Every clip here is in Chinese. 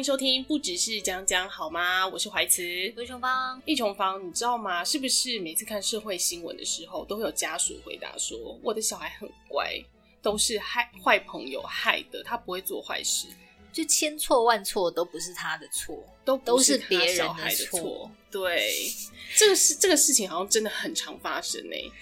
迎收听，不只是讲讲好吗？我是怀慈，魏琼芳，易琼芳，你知道吗？是不是每次看社会新闻的时候，都会有家属回答说，我的小孩很乖，都是害坏朋友害的，他不会做坏事，就千错万错都不是他的错，都都是别人的错。对，这个事这个事情好像真的很常发生呢、欸。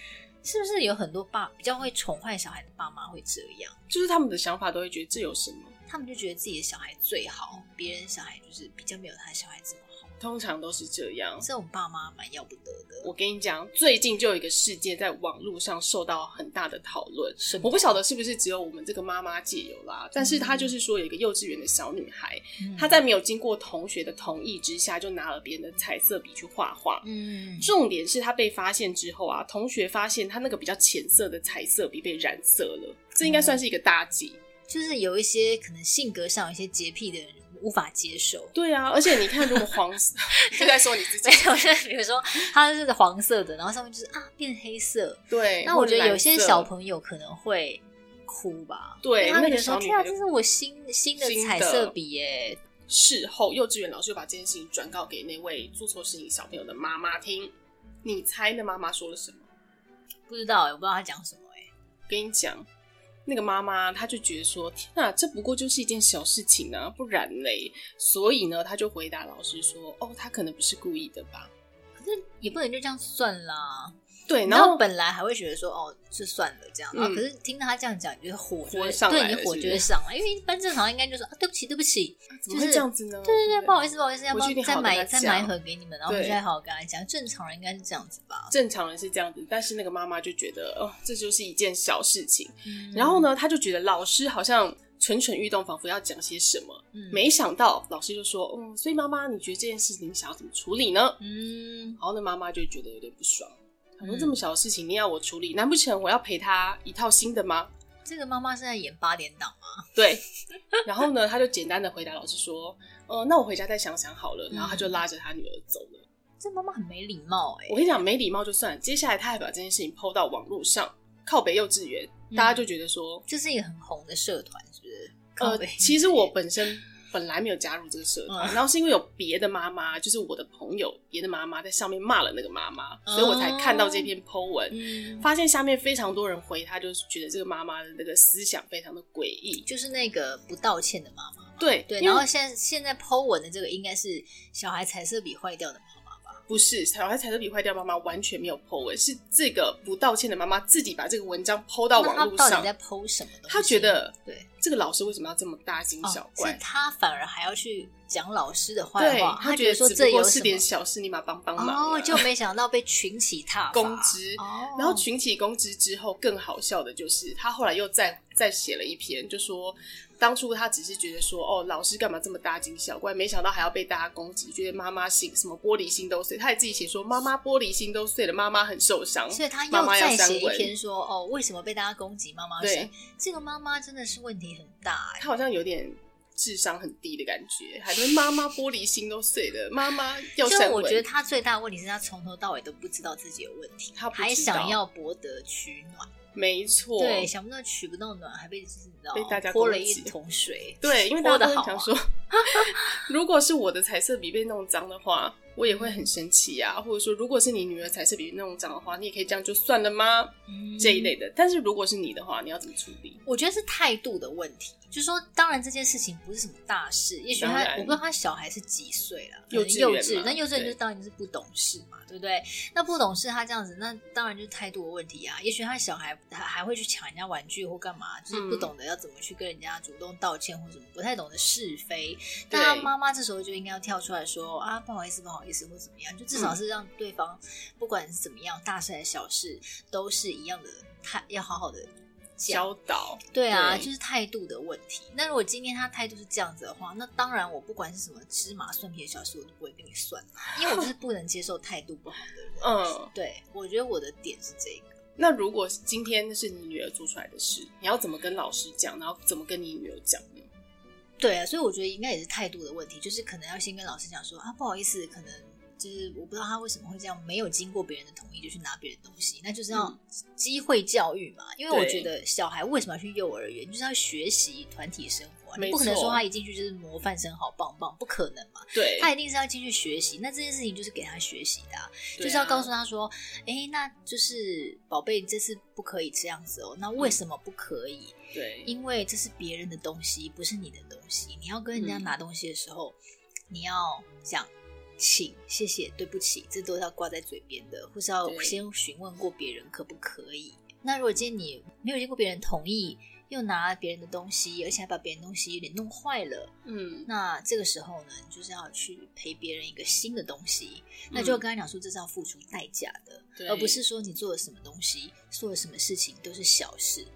是不是有很多爸比较会宠坏小孩的爸妈会这样？就是他们的想法都会觉得这有什么？他们就觉得自己的小孩最好，别人小孩就是比较没有他的小孩这么好。通常都是这样，这种爸妈蛮要不得的。我跟你讲，最近就有一个事件在网络上受到很大的讨论。我不晓得是不是只有我们这个妈妈界有啦，但是她就是说有一个幼稚园的小女孩，她、嗯、在没有经过同学的同意之下，就拿了别人的彩色笔去画画。嗯，重点是她被发现之后啊，同学发现她那个比较浅色的彩色笔被染色了，这应该算是一个大忌。就是有一些可能性格上有一些洁癖的人无法接受。对啊，而且你看，如果黄色，就在说你自己。没有，就是比如说它是黄色的，然后上面就是啊变黑色。对，那我觉得有些小朋友可能会哭吧。对，他们觉得说天啊，这是我新新的彩色笔耶。事后，幼稚园老师就把这件事情转告给那位做错事情小朋友的妈妈听。你猜那妈妈说了什么？不知道，我不知道她讲什么哎。跟你讲。那个妈妈，她就觉得说：“天哪，这不过就是一件小事情啊，不然嘞。”所以呢，她就回答老师说：“哦，她可能不是故意的吧？可是也不能就这样算啦。”对，然后本来还会觉得说，哦，就算了这样，嗯、啊，可是听到他这样讲，你就火就会上来，对，你火就会上来，因为一般正常应该就说啊，对不起，对不起，怎么会这样子呢？就是、对对对，不好意思，不好意思，要不要再买再买一盒给你们，然后再好好跟他讲。正常人应该是这样子吧？正常人是这样子，但是那个妈妈就觉得，哦，这就是一件小事情。嗯、然后呢，他就觉得老师好像蠢蠢欲动，仿佛要讲些什么。嗯、没想到老师就说，嗯，所以妈妈，你觉得这件事情你想要怎么处理呢？嗯，然后那妈妈就觉得有点不爽。很多这么小的事情，你要我处理，难不成我要赔他一套新的吗？这个妈妈是在演八点档吗？对。然后呢，他就简单的回答老师说：“呃，那我回家再想想好了。”然后他就拉着他女儿走了。嗯、这妈妈很没礼貌哎、欸！我跟你讲，没礼貌就算了，接下来他还把这件事情 PO 到网络上，靠北幼稚园，嗯、大家就觉得说这是一个很红的社团，是不是？呃，其实我本身。本来没有加入这个社团，嗯、然后是因为有别的妈妈，就是我的朋友，别的妈妈在上面骂了那个妈妈，嗯、所以我才看到这篇 po 文，嗯、发现下面非常多人回他，就是觉得这个妈妈的那个思想非常的诡异，就是那个不道歉的妈妈。对对，然后现在现在 po 文的这个应该是小孩彩色笔坏掉的妈妈。不是小孩彩色笔坏掉，妈妈完全没有 po 文，是这个不道歉的妈妈自己把这个文章 po 到网络上。他到底在 po 什么东西？他觉得，对这个老师为什么要这么大惊小怪？哦、是他反而还要去讲老师的坏话，他觉得说这有是点小事，你妈帮帮忙。哦，就没想到被群起踏 公之，哦、然后群起攻之之后，更好笑的就是他后来又再再写了一篇，就说。当初他只是觉得说，哦，老师干嘛这么大惊小怪？没想到还要被大家攻击，觉得妈妈心什么玻璃心都碎。他也自己写说，妈妈玻璃心都碎了，妈妈很受伤。所以他又再写一篇说，哦，为什么被大家攻击？妈妈对这个妈妈真的是问题很大。他好像有点智商很低的感觉，还是妈妈玻璃心都碎了，妈妈要删文。就我觉得他最大的问题是他从头到尾都不知道自己有问题，他还想要博得取暖。没错，对，想不到取不到暖，还被知道被大家泼了一桶水。对，因为大家都想说，啊、如果是我的彩色笔被弄脏的话，我也会很生气啊。或者说，如果是你女儿彩色笔弄脏的话，你也可以这样就算了吗？嗯、这一类的。但是如果是你的话，你要怎么处理？我觉得是态度的问题。就是说，当然这件事情不是什么大事，也许他我不知道他小孩是几岁了，幼稚幼稚，那幼稚园就当然就是不懂事嘛，对，对不对？那不懂事，他这样子，那当然就是态度的问题啊。也许他小孩还还会去抢人家玩具或干嘛，就是不懂得要怎么去跟人家主动道歉或什么，不太懂得是非。但他妈妈这时候就应该要跳出来说啊，不好意思，不好意思，或怎么样，就至少是让对方不管是怎么样，大事还是小事，都是一样的，他要好好的。教导，对啊，对就是态度的问题。那如果今天他态度是这样子的话，那当然我不管是什么芝麻蒜皮的小事，我都不会跟你算，因为我就是不能接受态度不好的人。嗯，对，我觉得我的点是这个。那如果今天是你女儿做出来的事，你要怎么跟老师讲？然后怎么跟你女儿讲呢？对啊，所以我觉得应该也是态度的问题，就是可能要先跟老师讲说啊，不好意思，可能。就是我不知道他为什么会这样，没有经过别人的同意就去拿别人东西，那就是要机会教育嘛。因为我觉得小孩为什么要去幼儿园，就是要学习团体生活，你不可能说他一进去就是模范生，好棒棒，不可能嘛。对，他一定是要进去学习。那这件事情就是给他学习的，啊，就是要告诉他说，哎、欸，那就是宝贝，这次不可以这样子哦。那为什么不可以？对，因为这是别人的东西，不是你的东西。你要跟人家拿东西的时候，你要讲。请、谢谢、对不起，这都是要挂在嘴边的，或是要先询问过别人可不可以。那如果今天你没有经过别人同意，又拿别人的东西，而且还把别人东西有点弄坏了，嗯，那这个时候呢，你就是要去赔别人一个新的东西，嗯、那就跟他讲说，这是要付出代价的，而不是说你做了什么东西，做了什么事情都是小事。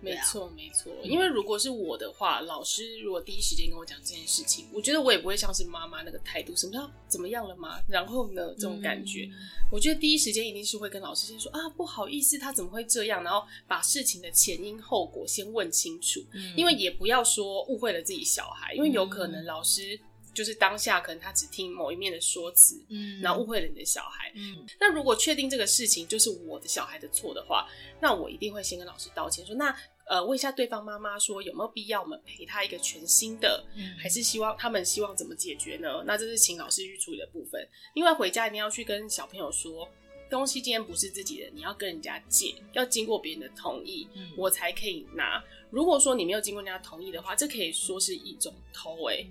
没错，没错。因为如果是我的话，老师如果第一时间跟我讲这件事情，我觉得我也不会像是妈妈那个态度，什么叫怎么样了吗？然后呢，这种感觉，嗯、我觉得第一时间一定是会跟老师先说啊，不好意思，他怎么会这样？然后把事情的前因后果先问清楚，嗯、因为也不要说误会了自己小孩，因为有可能老师就是当下可能他只听某一面的说辞，嗯，然后误会了你的小孩，嗯。那如果确定这个事情就是我的小孩的错的话，那我一定会先跟老师道歉，说那。呃，问一下对方妈妈说有没有必要我们赔他一个全新的，嗯、还是希望他们希望怎么解决呢？那这是请老师去处理的部分。另外回家一定要去跟小朋友说，东西今天不是自己的，你要跟人家借，要经过别人的同意，嗯、我才可以拿。如果说你没有经过人家同意的话，这可以说是一种偷诶、欸。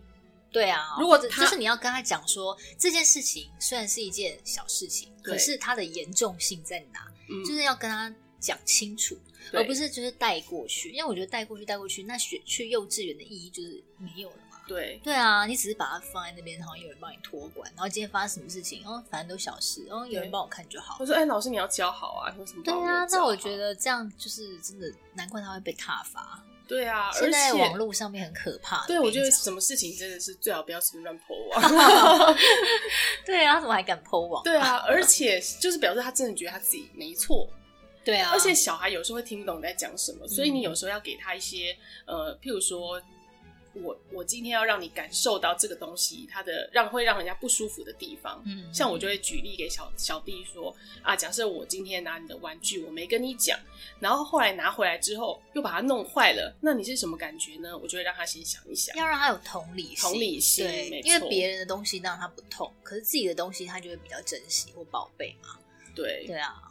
对啊，如果就是你要跟他讲说这件事情虽然是一件小事情，可是它的严重性在哪？嗯、就是要跟他讲清楚。而不是就是带过去，因为我觉得带过去带过去，那学去幼稚园的意义就是没有了嘛。对对啊，你只是把它放在那边，然后有人帮你托管，然后今天发生什么事情，哦，反正都小事，然后有人帮我看就好。我说，哎，老师你要教好啊，说什么？对啊，那我觉得这样就是真的，难怪他会被挞伐。对啊，现在网络上面很可怕。对，我觉得什么事情真的是最好不要随便乱 po 网。对啊，他怎么还敢 po 网？对啊，而且就是表示他真的觉得他自己没错。对啊，而且小孩有时候会听不懂你在讲什么，嗯、所以你有时候要给他一些呃，譬如说，我我今天要让你感受到这个东西，它的让会让人家不舒服的地方。嗯，像我就会举例给小小弟说啊，假设我今天拿你的玩具，我没跟你讲，然后后来拿回来之后又把它弄坏了，那你是什么感觉呢？我就会让他先想一想，要让他有同理心，同理心，对，因为别人的东西让他不痛，可是自己的东西他就会比较珍惜或宝贝嘛。对，对啊。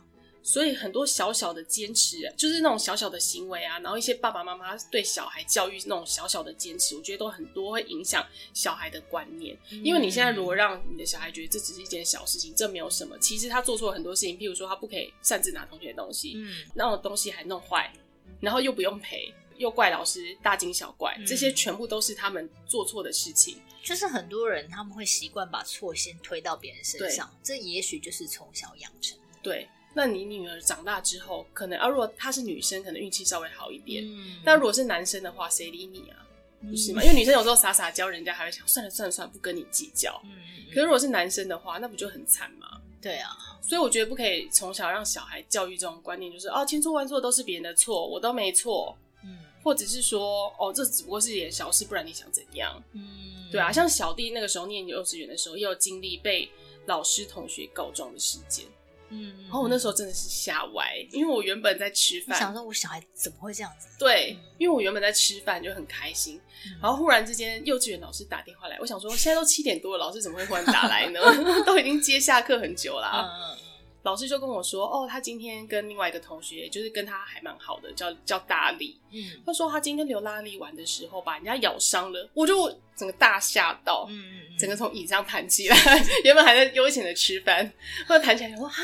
所以很多小小的坚持，就是那种小小的行为啊，然后一些爸爸妈妈对小孩教育那种小小的坚持，我觉得都很多会影响小孩的观念。因为你现在如果让你的小孩觉得这只是一件小事情，这没有什么，其实他做错了很多事情，譬如说他不可以擅自拿同学的东西，嗯，那种东西还弄坏，然后又不用赔，又怪老师大惊小怪，这些全部都是他们做错的事情。就是很多人他们会习惯把错先推到别人身上，这也许就是从小养成。对。那你女儿长大之后，可能啊，如果她是女生，可能运气稍微好一点。嗯。但如果是男生的话，谁理你啊？不是吗？因为女生有时候撒撒娇，人家还会想算了算了算了，不跟你计较。嗯。可是如果是男生的话，那不就很惨吗？对啊。所以我觉得不可以从小让小孩教育这种观念，就是哦，千错万错都是别人的错，我都没错。嗯。或者是说，哦，这只不过是一点小事，不然你想怎样？嗯。对啊，像小弟那个时候念幼稚园的时候，也有经历被老师同学告状的事件。嗯，然后我那时候真的是吓歪，因为我原本在吃饭，想说我小孩怎么会这样子？对，因为我原本在吃饭就很开心，嗯、然后忽然之间幼稚园老师打电话来，我想说现在都七点多了，老师怎么会忽然打来呢？都已经接下课很久了。嗯、老师就跟我说，哦，他今天跟另外一个同学，就是跟他还蛮好的，叫叫大力。嗯，他说他今天跟刘拉力玩的时候，把人家咬伤了，我就整个大吓到，嗯嗯，整个从椅上弹起来，原本还在悠闲的吃饭，后来弹起来，我说啊。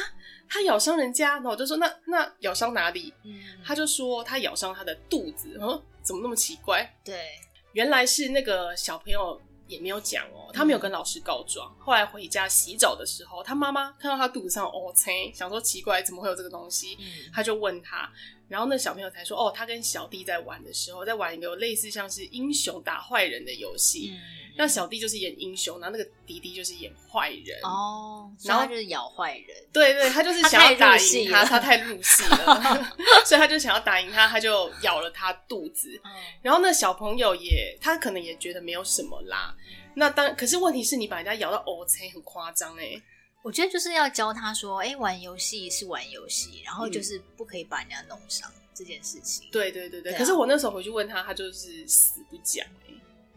他咬伤人家，然后我就说那那咬伤哪里？嗯，他就说他咬伤他的肚子。嗯，怎么那么奇怪？对，原来是那个小朋友也没有讲哦，他没有跟老师告状。嗯、后来回家洗澡的时候，他妈妈看到他肚子上哦，切，想说奇怪，怎么会有这个东西？嗯，他就问他，然后那小朋友才说哦，他跟小弟在玩的时候，在玩一个类似像是英雄打坏人的游戏。嗯那小弟就是演英雄，然后那个弟弟就是演坏人哦，然后他就是咬坏人，对对，他就是想要打赢他，他太入戏了，所以他就想要打赢他，他就咬了他肚子。嗯、然后那小朋友也，他可能也觉得没有什么啦。那当可是问题是你把人家咬到 O C 很夸张哎，我觉得就是要教他说，哎、欸，玩游戏是玩游戏，然后就是不可以把人家弄伤这件事情。对对对对。可是我那时候回去问他，他就是死不讲、欸，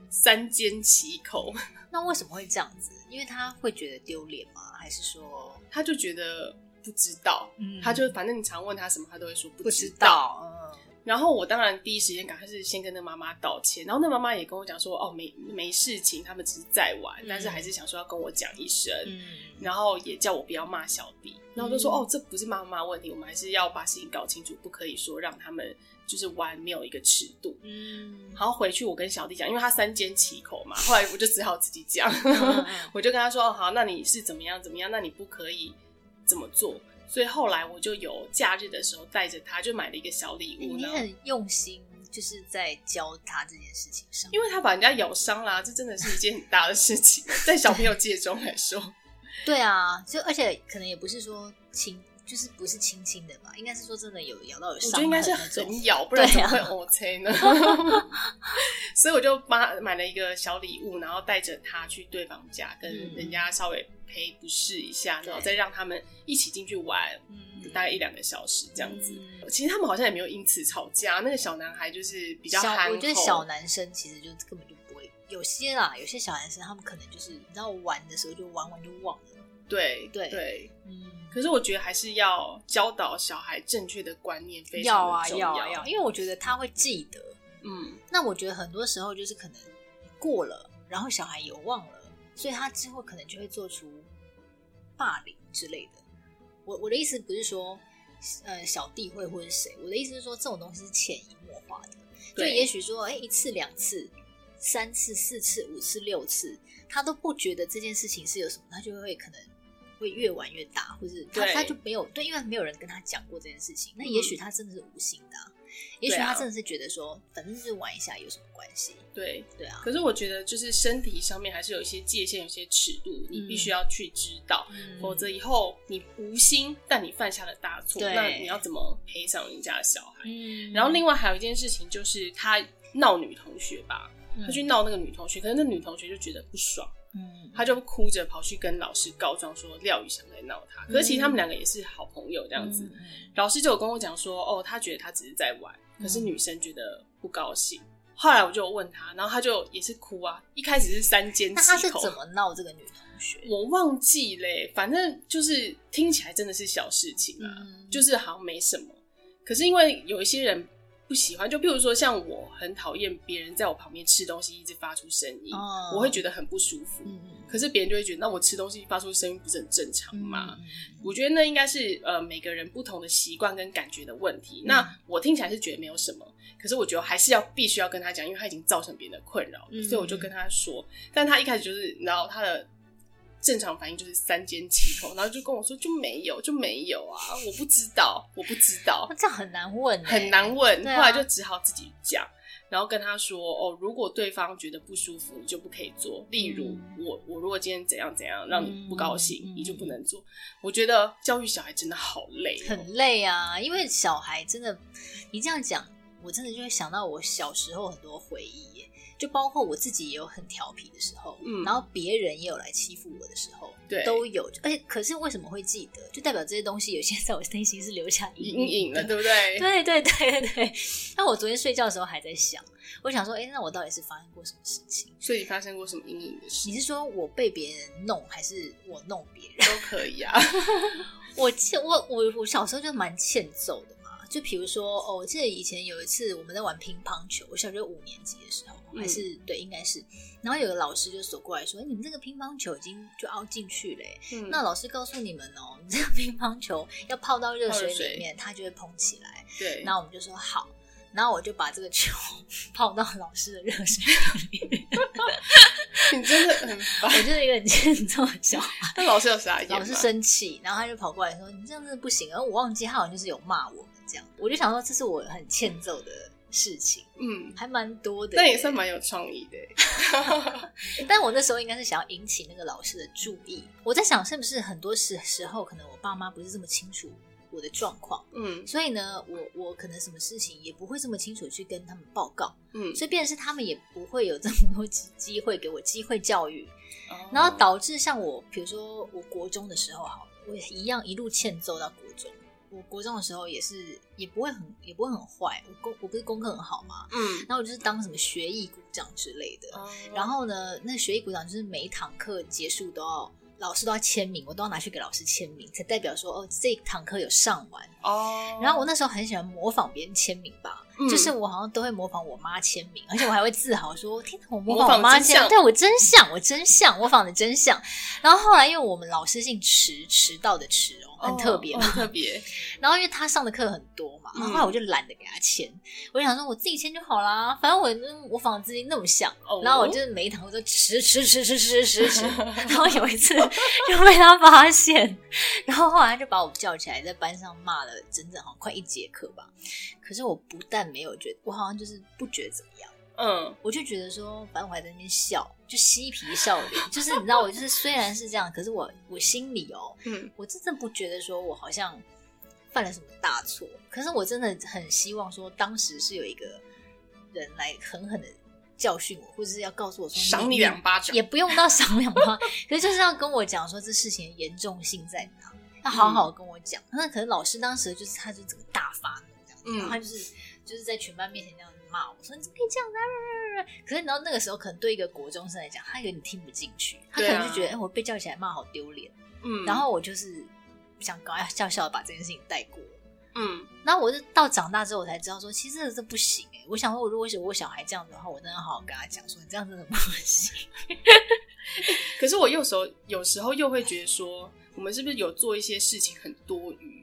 三缄其口。那为什么会这样子？因为他会觉得丢脸吗？还是说他就觉得不知道？嗯，他就反正你常问他什么，他都会说不知道。不知道嗯。然后我当然第一时间赶快是先跟那妈妈道歉，然后那妈妈也跟我讲说，哦，没没事情，他们只是在玩，嗯、但是还是想说要跟我讲一声，嗯、然后也叫我不要骂小弟，然后我就说，嗯、哦，这不是妈妈问题，我们还是要把事情搞清楚，不可以说让他们就是玩没有一个尺度。嗯，然后回去我跟小弟讲，因为他三缄其口嘛，后来我就只好自己讲，嗯、我就跟他说，哦，好，那你是怎么样怎么样，那你不可以怎么做。所以后来我就有假日的时候带着他，就买了一个小礼物。你很用心，就是在教他这件事情上，因为他把人家咬伤啦，这真的是一件很大的事情，在小朋友界中来说。对啊，就而且可能也不是说轻，就是不是轻轻的吧，应该是说真的有咬到有伤。我觉得应该是很咬，不然怎么会 OK 呢？所以我就帮他买了一个小礼物，然后带着他去对方家，跟人家稍微。陪不试一下，然后再让他们一起进去玩，嗯、大概一两个小时这样子。嗯、其实他们好像也没有因此吵架。那个小男孩就是比较憨厚，我觉得小男生其实就根本就不会。有些啦，有些小男生他们可能就是你知道玩的时候就玩完就忘了。对对对，嗯。可是我觉得还是要教导小孩正确的观念，非常的重要。要啊要啊要，因为我觉得他会记得。嗯。那我觉得很多时候就是可能过了，然后小孩有忘了。所以他之后可能就会做出霸凌之类的。我我的意思不是说，呃，小弟会或者是谁，我的意思是说，这种东西是潜移默化的。就也许说，哎、欸，一次、两次、三次、四次、五次、六次，他都不觉得这件事情是有什么，他就会可能会越玩越大，或是他他就没有对，因为没有人跟他讲过这件事情。那也许他真的是无心的、啊。嗯也许他真的是觉得说，啊、反正就是玩一下，有什么关系？对对啊。可是我觉得，就是身体上面还是有一些界限，有些尺度，你必须要去知道，嗯、否则以后你无心，但你犯下了大错，那你要怎么赔偿人家的小孩？嗯。然后另外还有一件事情，就是他闹女同学吧，他去闹那个女同学，可是那女同学就觉得不爽。嗯，他就哭着跑去跟老师告状，说廖宇翔在闹他。可是其实他们两个也是好朋友这样子。嗯、老师就有跟我讲说，哦，他觉得他只是在玩，可是女生觉得不高兴。嗯、后来我就问他，然后他就也是哭啊。一开始是三缄其口，那他是怎么闹这个女同学？我忘记嘞，反正就是听起来真的是小事情啊，嗯、就是好像没什么。可是因为有一些人。不喜欢，就譬如说像我很讨厌别人在我旁边吃东西一直发出声音，oh. 我会觉得很不舒服。嗯、可是别人就会觉得，那我吃东西发出声音不是很正常吗？嗯、我觉得那应该是呃每个人不同的习惯跟感觉的问题。嗯、那我听起来是觉得没有什么，可是我觉得还是要必须要跟他讲，因为他已经造成别人的困扰，嗯、所以我就跟他说。但他一开始就是，然后他的。正常反应就是三缄其口，然后就跟我说就没有就没有啊，我不知道，我不知道，这样很难问，很难问。啊、后来就只好自己讲，然后跟他说哦，如果对方觉得不舒服，你就不可以做。例如、嗯、我我如果今天怎样怎样让你不高兴，嗯、你就不能做。我觉得教育小孩真的好累、哦，很累啊，因为小孩真的，你这样讲，我真的就会想到我小时候很多回忆。就包括我自己也有很调皮的时候，嗯，然后别人也有来欺负我的时候，对，都有。而且，可是为什么会记得？就代表这些东西有些在我内心是留下 阴影了，对不对？对对对对对。那我昨天睡觉的时候还在想，我想说，哎，那我到底是发生过什么事情？所以发生过什么阴影的事？你是说我被别人弄，还是我弄别人？都可以啊。我欠我我我小时候就蛮欠揍的嘛。就比如说，哦，我记得以前有一次我们在玩乒乓球，我小学五年级的时候，还是、嗯、对，应该是。然后有个老师就走过来说：“欸、你们这个乒乓球已经就凹进去了。嗯、那老师告诉你们哦，你这个乒乓球要泡到热水里面，它就会膨起来。”对。然后我们就说好，然后我就把这个球 泡到老师的热水里面。你真的很烦，我就是一个很欠揍的小孩。那老师有啥？老师生气，然后他就跑过来说：“你这样真的不行。”然后我忘记他好像就是有骂我们。这样，我就想说，这是我很欠揍的事情，嗯，还蛮多的，那也算蛮有创意的。但我那时候应该是想要引起那个老师的注意。我在想，是不是很多时时候，可能我爸妈不是这么清楚我的状况，嗯，所以呢，我我可能什么事情也不会这么清楚去跟他们报告，嗯，所以变成是他们也不会有这么多机机会给我机会教育。然后导致像我，比如说我国中的时候，好，我也一样一路欠揍到国中。我国中的时候也是，也不会很，也不会很坏。我功我不是功课很好嘛，嗯，然后我就是当什么学艺股长之类的。嗯、然后呢，那学艺股长就是每一堂课结束都要。老师都要签名，我都要拿去给老师签名，才代表说哦，这堂课有上完哦。Oh. 然后我那时候很喜欢模仿别人签名吧，嗯、就是我好像都会模仿我妈签名，而且我还会自豪说：“天哪，我模仿我妈签名，对我真像，我真像，模仿的真像。”然后后来因为我们老师姓迟，迟到的迟哦。很特别，很特别。然后因为他上的课很多嘛，然后后来我就懒得给他签，我就想说我自己签就好啦，反正我模仿自己那么像。然后我就每一堂我都迟迟迟迟迟迟迟，然后有一次就被他发现，然后后来他就把我叫起来，在班上骂了整整好像快一节课吧。可是我不但没有觉得，我好像就是不觉得怎么样。嗯，我就觉得说，反正我还在那边笑，就嬉皮笑脸，就是你知道，我就是虽然是这样，可是我我心里哦，嗯，我真正不觉得说我好像犯了什么大错，可是我真的很希望说，当时是有一个人来狠狠的教训我，或者是要告诉我说，赏你两巴掌，也不用到赏两巴，可是就是要跟我讲说这事情的严重性在哪，要好好跟我讲。那、嗯、可能老师当时就是他就整个大发怒这样然后他就是就是在全班面前这样子。骂我说，你怎么可以这样子啊？可是你知道那个时候可能对一个国中生来讲，他有点听不进去，他可能就觉得哎、啊欸，我被叫起来骂好丢脸。嗯，然后我就是想搞要笑笑的把这件事情带过。嗯，然后我就到长大之后我才知道说，其实这这不行哎、欸。我想说，我如果是我小孩这样子的话，我真的要好好跟他讲说，你这样真的不行。可是我有时候有时候又会觉得说，我们是不是有做一些事情很多余？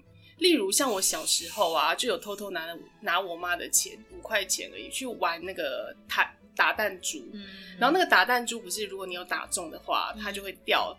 例如像我小时候啊，就有偷偷拿了拿我妈的钱五块钱而已去玩那个弹打弹珠，嗯、然后那个打弹珠不是如果你有打中的话，嗯、它就会掉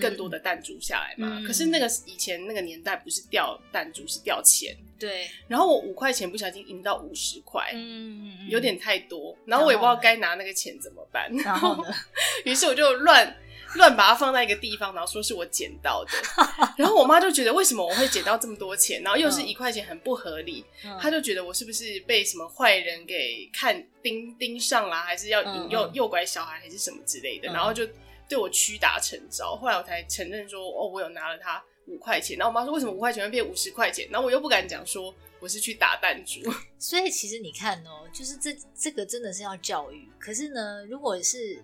更多的弹珠下来嘛。嗯、可是那个以前那个年代不是掉弹珠是掉钱，对。然后我五块钱不小心赢到五十块，嗯、有点太多，然后我也不知道该拿那个钱怎么办，然后呢，于是我就乱。乱把它放在一个地方，然后说是我捡到的，然后我妈就觉得为什么我会捡到这么多钱，然后又是一块钱，很不合理，她就觉得我是不是被什么坏人给看盯盯上啦，还是要引诱诱拐小孩，还是什么之类的，然后就对我屈打成招。后来我才承认说，哦，我有拿了他五块钱。然后我妈说，为什么五块钱会变五十块钱？然后我又不敢讲说我是去打弹珠。所以其实你看哦，就是这这个真的是要教育。可是呢，如果是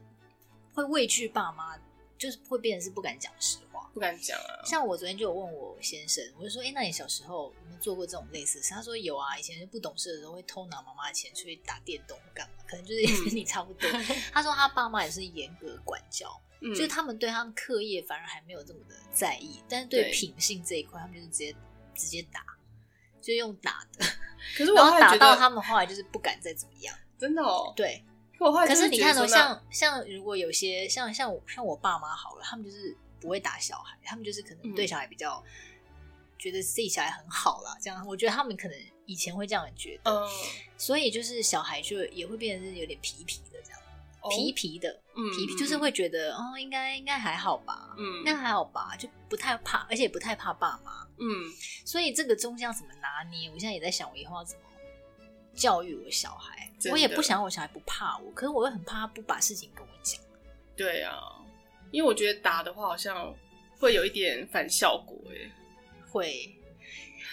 会畏惧爸妈。就是会变成是不敢讲实话，不敢讲啊。像我昨天就有问我先生，我就说：“哎、欸，那你小时候有没有做过这种类似的事？”他说：“有啊，以前就不懂事的时候会偷拿妈妈的钱出去打电动干嘛？可能就是也跟你差不多。嗯”他说他爸妈也是严格管教，嗯、就是他们对他们课业反而还没有这么的在意，但是对品性这一块，他们就是直接直接打，就用打的。可是我然后打到他们后来就是不敢再怎么样，真的哦，对。可，可是你看哦，像像如果有些像像我像我爸妈好了，他们就是不会打小孩，他们就是可能对小孩比较觉得自己小孩很好啦。这样我觉得他们可能以前会这样觉得，嗯，所以就是小孩就也会变得是有点皮皮的这样，皮皮的，嗯，皮皮就是会觉得哦，应该应该还好吧，嗯，应该还好吧，就不太怕，而且也不太怕爸妈，嗯，所以这个中间要怎么拿捏？我现在也在想，我以后要怎么教育我小孩。我也不想我小孩不怕我，可是我又很怕他不把事情跟我讲。对啊，因为我觉得打的话好像会有一点反效果诶。会。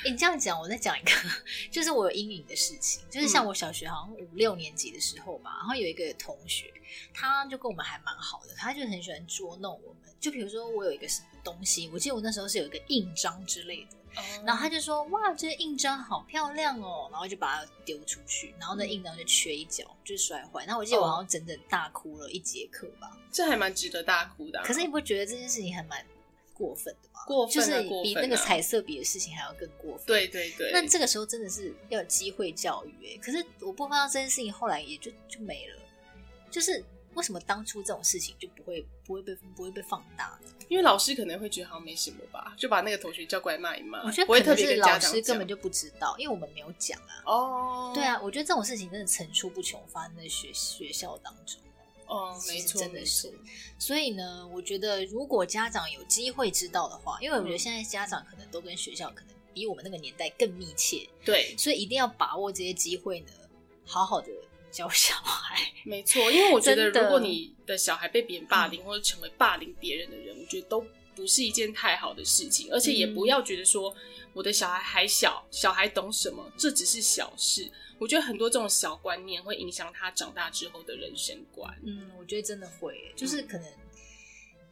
你这样讲，我再讲一个，就是我有阴影的事情，就是像我小学好像五六年级的时候吧，然后有一个同学，他就跟我们还蛮好的，他就很喜欢捉弄我们。就比如说我有一个什么东西，我记得我那时候是有一个印章之类的。然后他就说：“哇，这个印章好漂亮哦！”然后就把它丢出去，然后那印章就缺一角，就摔坏。然后我记得我好像整整大哭了一节课吧。这还蛮值得大哭的啊。可是你不觉得这件事情还蛮过分的吗？过分啊，就是比那个彩色笔的事情还要更过分。对对对。那这个时候真的是要有机会教育欸。可是我不知道这件事情后来也就就没了，就是。为什么当初这种事情就不会不会被不会被放大呢？因为老师可能会觉得好像没什么吧，就把那个同学叫过来骂一骂。我觉得可能是老师根本就不知道，因为我们没有讲啊。哦，对啊，我觉得这种事情真的层出不穷，发生在学学校当中。哦，没错，真的是。所以呢，我觉得如果家长有机会知道的话，因为我觉得现在家长可能都跟学校可能比我们那个年代更密切。对，所以一定要把握这些机会呢，好好的。教小孩。没错，因为我觉得如果你的小孩被别人霸凌，或者成为霸凌别人的人，我觉得都不是一件太好的事情，而且也不要觉得说我的小孩还小，小孩懂什么，这只是小事。我觉得很多这种小观念会影响他长大之后的人生观。嗯，我觉得真的会，就是可能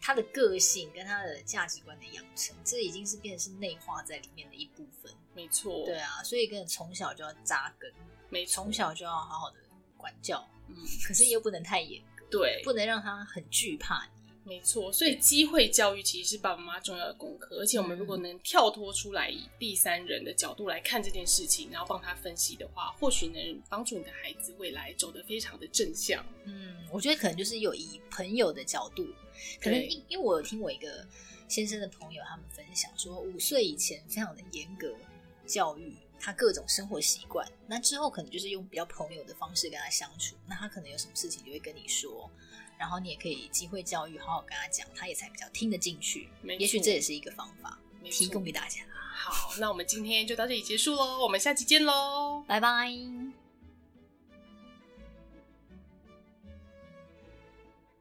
他的个性跟他的价值观的养成，这已经是变成是内化在里面的一部分。没错，对啊，所以跟从小就要扎根，没错，从小就要好好的管教，嗯，可是又不能太严格，对，不能让他很惧怕你。没错，所以机会教育其实是爸爸妈妈重要的功课，而且我们如果能跳脱出来，以第三人的角度来看这件事情，然后帮他分析的话，或许能帮助你的孩子未来走得非常的正向。嗯，我觉得可能就是有以朋友的角度，可能因因为我有听我一个先生的朋友他们分享说，五岁以前非常的严格教育他各种生活习惯，那之后可能就是用比较朋友的方式跟他相处，那他可能有什么事情就会跟你说。然后你也可以机会教育，好好跟他讲，他也才比较听得进去。也许这也是一个方法，提供给大家。好，那我们今天就到这里结束喽，我们下期见喽，拜拜。